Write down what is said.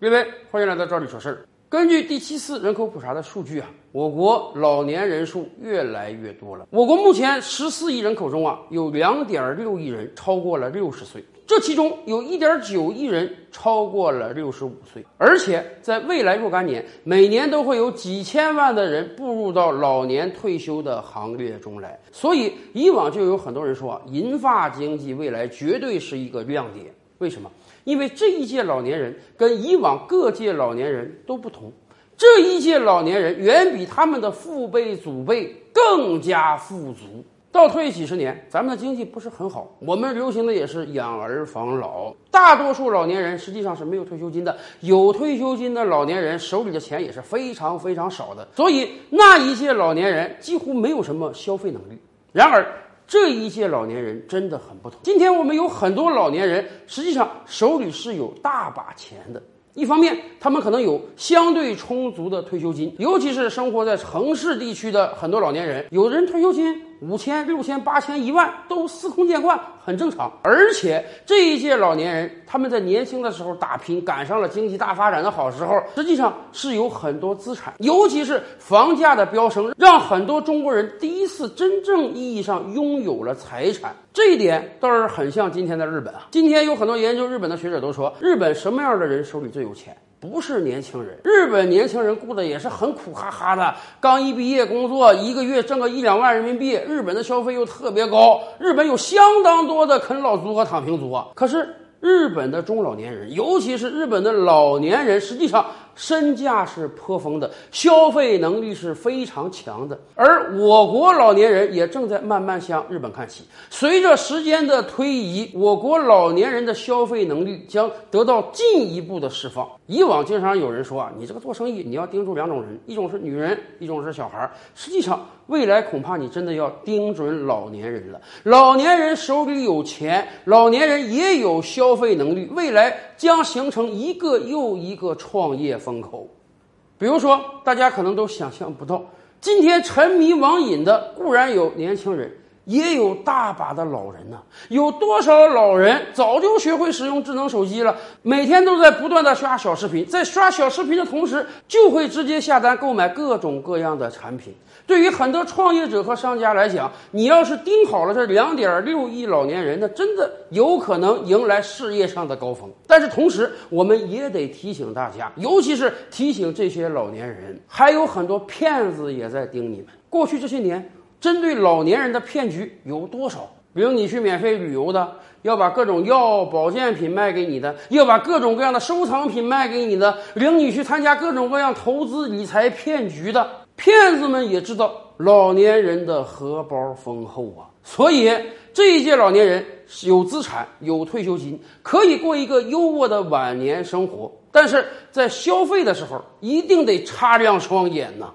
各位，欢迎来到赵里说事儿。根据第七次人口普查的数据啊，我国老年人数越来越多了。我国目前十四亿人口中啊，有两点六亿人超过了六十岁，这其中有一点九亿人超过了六十五岁，而且在未来若干年，每年都会有几千万的人步入到老年退休的行列中来。所以，以往就有很多人说啊，银发经济未来绝对是一个亮点。为什么？因为这一届老年人跟以往各届老年人都不同，这一届老年人远比他们的父辈祖辈更加富足。倒退几十年，咱们的经济不是很好，我们流行的也是养儿防老，大多数老年人实际上是没有退休金的，有退休金的老年人手里的钱也是非常非常少的，所以那一届老年人几乎没有什么消费能力。然而，这一届老年人真的很不同。今天我们有很多老年人，实际上手里是有大把钱的。一方面，他们可能有相对充足的退休金，尤其是生活在城市地区的很多老年人，有人退休金。五千、六千、八千、一万都司空见惯，很正常。而且这一届老年人，他们在年轻的时候打拼，赶上了经济大发展的好时候，实际上是有很多资产。尤其是房价的飙升，让很多中国人第一次真正意义上拥有了财产。这一点倒是很像今天的日本啊。今天有很多研究日本的学者都说，日本什么样的人手里最有钱？不是年轻人，日本年轻人过得也是很苦哈哈的。刚一毕业工作，一个月挣个一两万人民币，日本的消费又特别高，日本有相当多的啃老族和躺平族啊。可是日本的中老年人，尤其是日本的老年人，实际上。身价是颇丰的，消费能力是非常强的，而我国老年人也正在慢慢向日本看齐。随着时间的推移，我国老年人的消费能力将得到进一步的释放。以往经常有人说啊，你这个做生意你要盯住两种人，一种是女人，一种是小孩。实际上，未来恐怕你真的要盯准老年人了。老年人手里有钱，老年人也有消费能力，未来将形成一个又一个创业。风口，比如说，大家可能都想象不到，今天沉迷网瘾的固然有年轻人，也有大把的老人呢。有多少老人早就学会使用智能手机了，每天都在不断的刷小视频，在刷小视频的同时，就会直接下单购买各种各样的产品。对于很多创业者和商家来讲，你要是盯好了这两点六亿老年人，那真的有可能迎来事业上的高峰。但是同时，我们也得提醒大家，尤其是提醒这些老年人，还有很多骗子也在盯你们。过去这些年，针对老年人的骗局有多少？比如你去免费旅游的，要把各种药保健品卖给你的，要把各种各样的收藏品卖给你的，领你去参加各种各样投资理财骗局的。骗子们也知道老年人的荷包丰厚啊，所以这一届老年人有资产、有退休金，可以过一个优渥的晚年生活。但是在消费的时候，一定得擦亮双眼呐。